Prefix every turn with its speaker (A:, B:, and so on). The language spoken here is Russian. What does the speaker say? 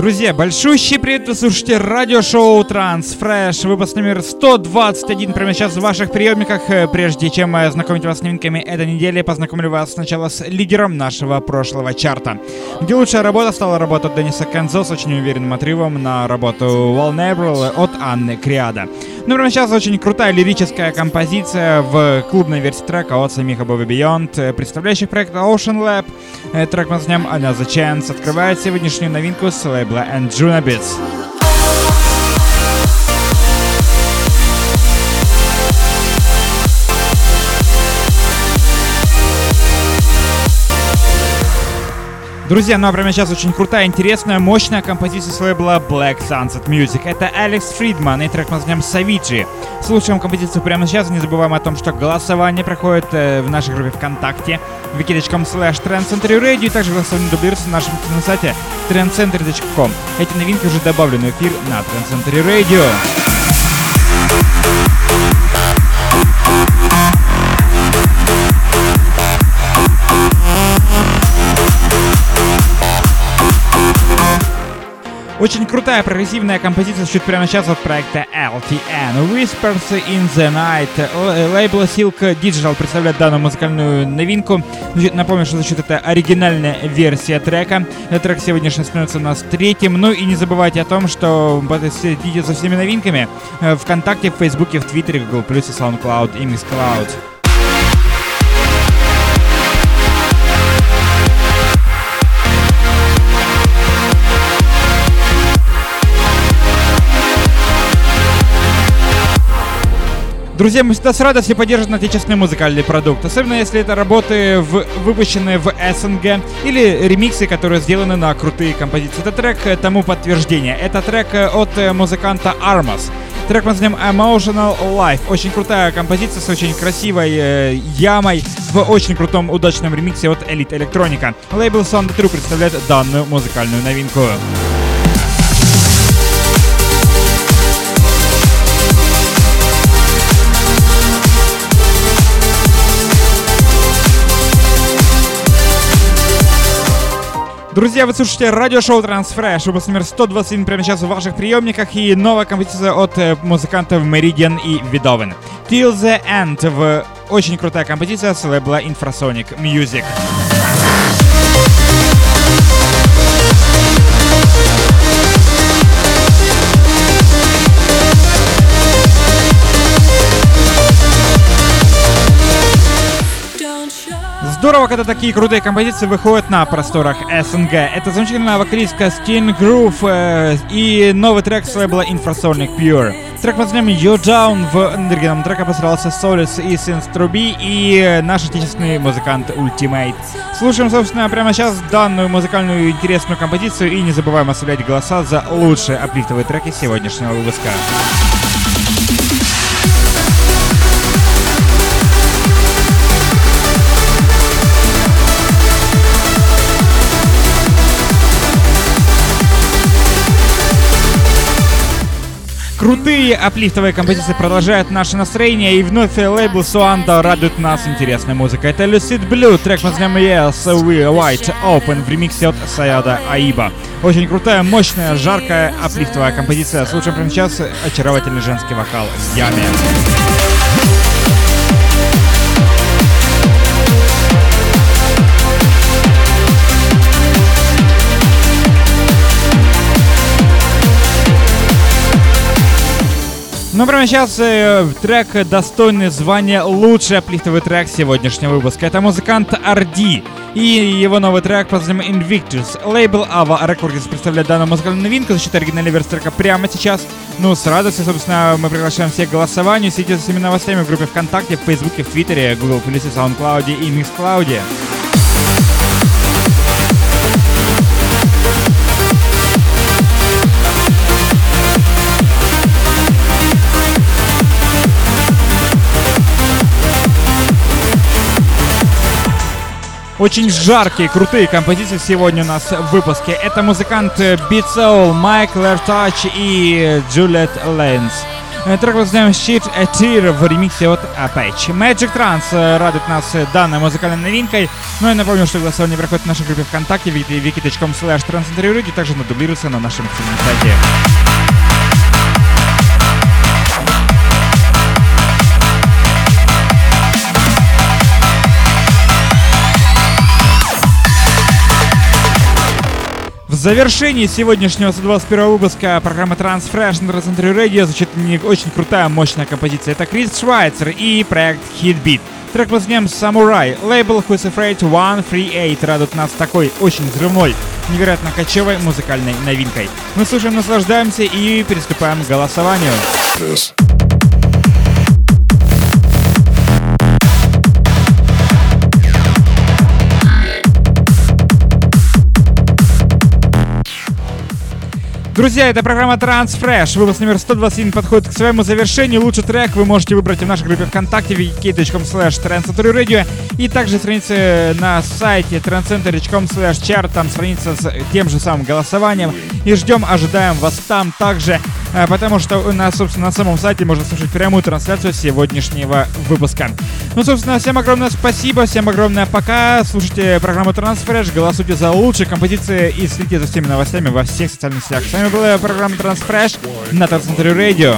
A: Друзья, большущий привет, вы слушаете радиошоу Трансфреш, выпуск номер 121, прямо сейчас в ваших приемниках. Э, прежде чем э, знакомить вас с новинками этой недели, познакомлю вас сначала с лидером нашего прошлого чарта, где лучшая работа стала работа Дениса Кензо с очень уверенным отрывом на работу Vulnerable от Анны Криада. Ну, прямо сейчас очень крутая лирическая композиция в клубной версии трека от самих Above Beyond, э, представляющих проект Ocean Lab. Трек мы назовем Another Chance открывает сегодняшнюю новинку с лейбла Labla and Друзья, ну а прямо сейчас очень крутая, интересная, мощная композиция с лейбла Black Sunset Music. Это Алекс Фридман и трек названием Савиджи. Слушаем композицию прямо сейчас. Не забываем о том, что голосование проходит э, в нашей группе ВКонтакте wiki.com slash trendcenterradio и также голосование дублируется на нашем сайте trendcenter.com. Эти новинки уже добавлены в эфир на Trend Center Radio. Крутая прогрессивная композиция чуть прямо сейчас от проекта LTN. Whispers in the Night. Лейбл Silk Digital представляет данную музыкальную новинку. Напомню, что за счет это оригинальная версия трека. Этот трек сегодня становится у нас третьим. Ну и не забывайте о том, что следите за всеми новинками э, ВКонтакте, в Фейсбуке, в Твиттере, Google+, и SoundCloud и MixCloud. Друзья, мы всегда с радостью поддерживаем отечественный музыкальный продукт, особенно если это работы, в, выпущенные в СНГ, или ремиксы, которые сделаны на крутые композиции. Это трек тому подтверждение. Это трек от музыканта Armas. Трек мы назовем Emotional Life. Очень крутая композиция с очень красивой э, ямой в очень крутом удачном ремиксе от Elite Electronica. Лейбл Sound True представляет данную музыкальную новинку. Друзья, вы слушаете радиошоу Трансфреш, выпуск номер 121 прямо сейчас в ваших приемниках и новая композиция от э, музыкантов Meridian и Видовен. Till the End в очень крутая композиция с лейбла Infrasonic Music. Здорово, когда такие крутые композиции выходят на просторах СНГ. Это замечательная вокалистка Skin Groove э, и новый трек с лейбла Infrasonic Pure. Трек под названием You Down в оригинальном треке постарался Солис и Синс Труби и наш отечественный музыкант Ultimate. Слушаем, собственно, прямо сейчас данную музыкальную интересную композицию и не забываем оставлять голоса за лучшие аплифтовые треки сегодняшнего выпуска. Крутые аплифтовые композиции продолжают наше настроение, и вновь лейбл Суанда радует нас интересной музыкой. Это Lucid Blue, трек под названием Yes, We White Open в ремиксе от Саяда Аиба. Очень крутая, мощная, жаркая аплифтовая композиция. Слушаем прямо сейчас очаровательный женский вокал в яме. Ну, прямо сейчас э, трек, достойный звания лучший аплифтовый трек сегодняшнего выпуска. Это музыкант RD и его новый трек под названием Invictus. Лейбл Ava Records представляет данную музыкальную новинку за счет оригинальной версии трека прямо сейчас. Ну, с радостью, собственно, мы приглашаем всех к голосованию. Следите за всеми новостями в группе ВКонтакте, в Фейсбуке, в Твиттере, Google+, SoundCloud и MixCloud. Очень жаркие, крутые композиции сегодня у нас в выпуске. Это музыкант Beat Soul, Майк Лертач и Джулиет Лэнс. Трек воздаем Sheet a Tear в ремиксе от Apache. Magic Trance радует нас данной музыкальной новинкой. Ну и напомню, что голосование проходит в нашей группе ВКонтакте wiki.com slash также надублируется на нашем сайте. Завершении сегодняшнего 121 выпуска программы Transfresh на Transcentry Radio звучит очень крутая, мощная композиция. Это Крис Швайцер и проект Hitbeat. Трек под названием Samurai. Лейбл Who's Afraid 138 радует нас такой очень взрывной, невероятно кочевой музыкальной новинкой. Мы слушаем, наслаждаемся и приступаем к голосованию. Yes. Друзья, это программа Transfresh. Выпуск номер 121 подходит к своему завершению. Лучший трек вы можете выбрать в нашей группе ВКонтакте wiki.com slash и также страницы на сайте transcenter.com slash chart. Там страница с тем же самым голосованием. И ждем, ожидаем вас там также. А, потому что на, собственно, на самом сайте можно слушать прямую трансляцию сегодняшнего выпуска. Ну, собственно, всем огромное спасибо, всем огромное пока. Слушайте программу Transfresh, голосуйте за лучшие композиции и следите за всеми новостями во всех социальных сетях. С вами была программа Transfresh на Трансцентре Radio.